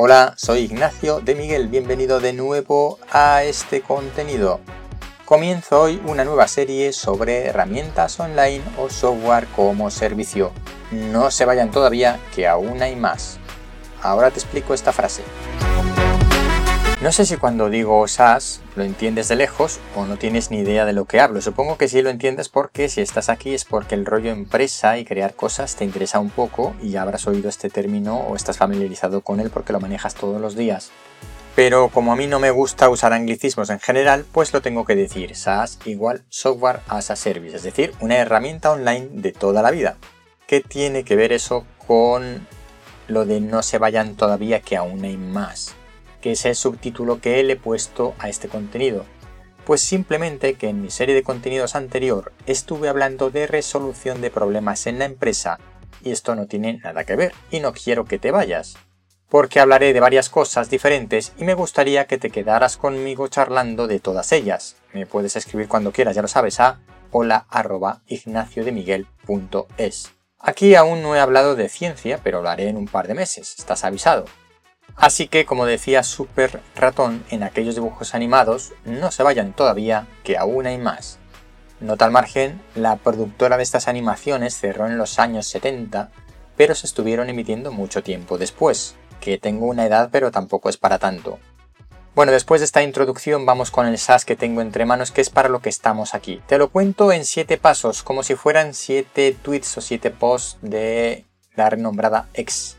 Hola, soy Ignacio de Miguel, bienvenido de nuevo a este contenido. Comienzo hoy una nueva serie sobre herramientas online o software como servicio. No se vayan todavía, que aún hay más. Ahora te explico esta frase. No sé si cuando digo SaaS lo entiendes de lejos o no tienes ni idea de lo que hablo. Supongo que sí lo entiendes porque si estás aquí es porque el rollo empresa y crear cosas te interesa un poco y ya habrás oído este término o estás familiarizado con él porque lo manejas todos los días. Pero como a mí no me gusta usar anglicismos en general, pues lo tengo que decir. SaaS igual Software as a Service, es decir, una herramienta online de toda la vida. ¿Qué tiene que ver eso con lo de no se vayan todavía que aún hay más? Que es el subtítulo que le he puesto a este contenido. Pues simplemente que en mi serie de contenidos anterior estuve hablando de resolución de problemas en la empresa y esto no tiene nada que ver y no quiero que te vayas. Porque hablaré de varias cosas diferentes y me gustaría que te quedaras conmigo charlando de todas ellas. Me puedes escribir cuando quieras, ya lo sabes, a hola Aquí aún no he hablado de ciencia, pero lo haré en un par de meses, estás avisado. Así que, como decía Super Ratón en aquellos dibujos animados, no se vayan todavía, que aún hay más. Nota al margen, la productora de estas animaciones cerró en los años 70, pero se estuvieron emitiendo mucho tiempo después, que tengo una edad pero tampoco es para tanto. Bueno, después de esta introducción vamos con el SAS que tengo entre manos, que es para lo que estamos aquí. Te lo cuento en 7 pasos, como si fueran 7 tweets o 7 posts de la renombrada X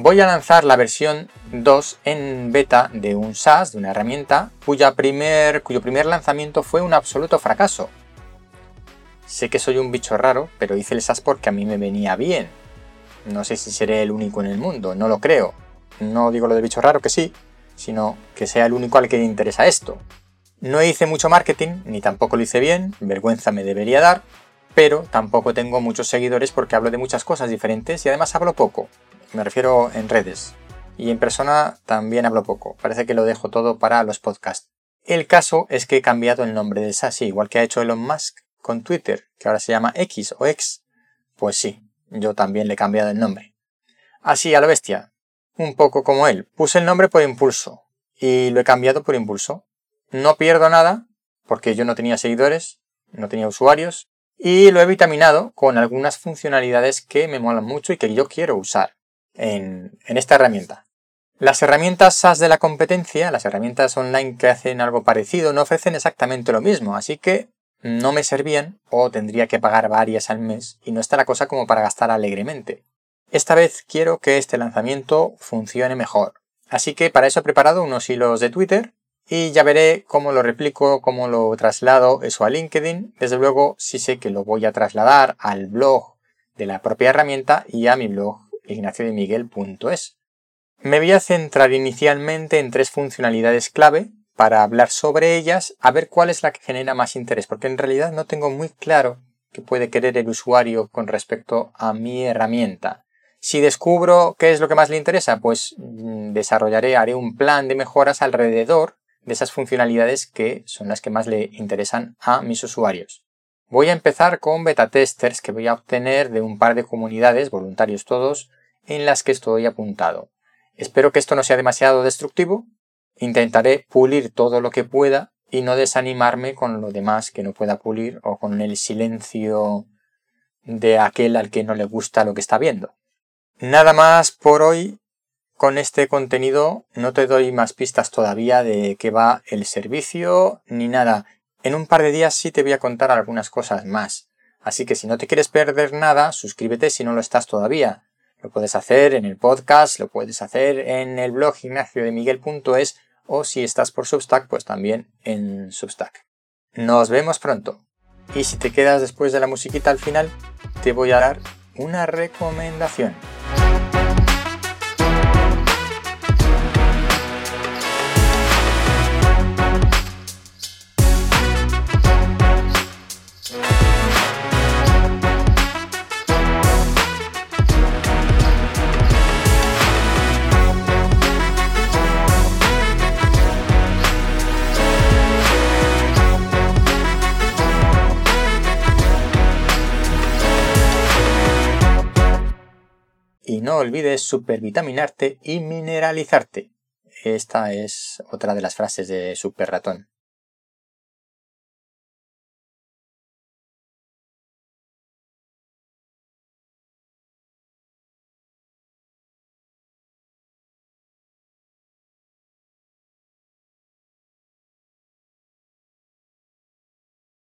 voy a lanzar la versión 2 en beta de un SaaS, de una herramienta, cuyo primer lanzamiento fue un absoluto fracaso. Sé que soy un bicho raro, pero hice el SaaS porque a mí me venía bien. No sé si seré el único en el mundo, no lo creo. No digo lo de bicho raro que sí, sino que sea el único al que le interesa esto. No hice mucho marketing, ni tampoco lo hice bien, vergüenza me debería dar, pero tampoco tengo muchos seguidores porque hablo de muchas cosas diferentes y además hablo poco. Me refiero en redes. Y en persona también hablo poco. Parece que lo dejo todo para los podcasts. El caso es que he cambiado el nombre del SaaS, igual que ha hecho Elon Musk con Twitter, que ahora se llama X o X. Pues sí, yo también le he cambiado el nombre. Así a la bestia. Un poco como él. Puse el nombre por impulso. Y lo he cambiado por impulso. No pierdo nada, porque yo no tenía seguidores, no tenía usuarios, y lo he vitaminado con algunas funcionalidades que me molan mucho y que yo quiero usar en, esta herramienta. Las herramientas SaaS de la competencia, las herramientas online que hacen algo parecido, no ofrecen exactamente lo mismo, así que no me servían o tendría que pagar varias al mes y no está la cosa como para gastar alegremente. Esta vez quiero que este lanzamiento funcione mejor, así que para eso he preparado unos hilos de Twitter y ya veré cómo lo replico, cómo lo traslado eso a LinkedIn. Desde luego sí sé que lo voy a trasladar al blog de la propia herramienta y a mi blog ignaciodemiguel.es. Me voy a centrar inicialmente en tres funcionalidades clave para hablar sobre ellas, a ver cuál es la que genera más interés, porque en realidad no tengo muy claro qué puede querer el usuario con respecto a mi herramienta. Si descubro qué es lo que más le interesa, pues mm, desarrollaré, haré un plan de mejoras alrededor de esas funcionalidades que son las que más le interesan a mis usuarios. Voy a empezar con beta testers que voy a obtener de un par de comunidades, voluntarios todos, en las que estoy apuntado. Espero que esto no sea demasiado destructivo. Intentaré pulir todo lo que pueda y no desanimarme con lo demás que no pueda pulir o con el silencio de aquel al que no le gusta lo que está viendo. Nada más por hoy. Con este contenido no te doy más pistas todavía de qué va el servicio ni nada. En un par de días sí te voy a contar algunas cosas más. Así que si no te quieres perder nada, suscríbete si no lo estás todavía. Lo puedes hacer en el podcast, lo puedes hacer en el blog ignaciodemiguel.es o si estás por Substack, pues también en Substack. Nos vemos pronto. Y si te quedas después de la musiquita al final, te voy a dar una recomendación. Y no olvides supervitaminarte y mineralizarte. Esta es otra de las frases de Super Ratón.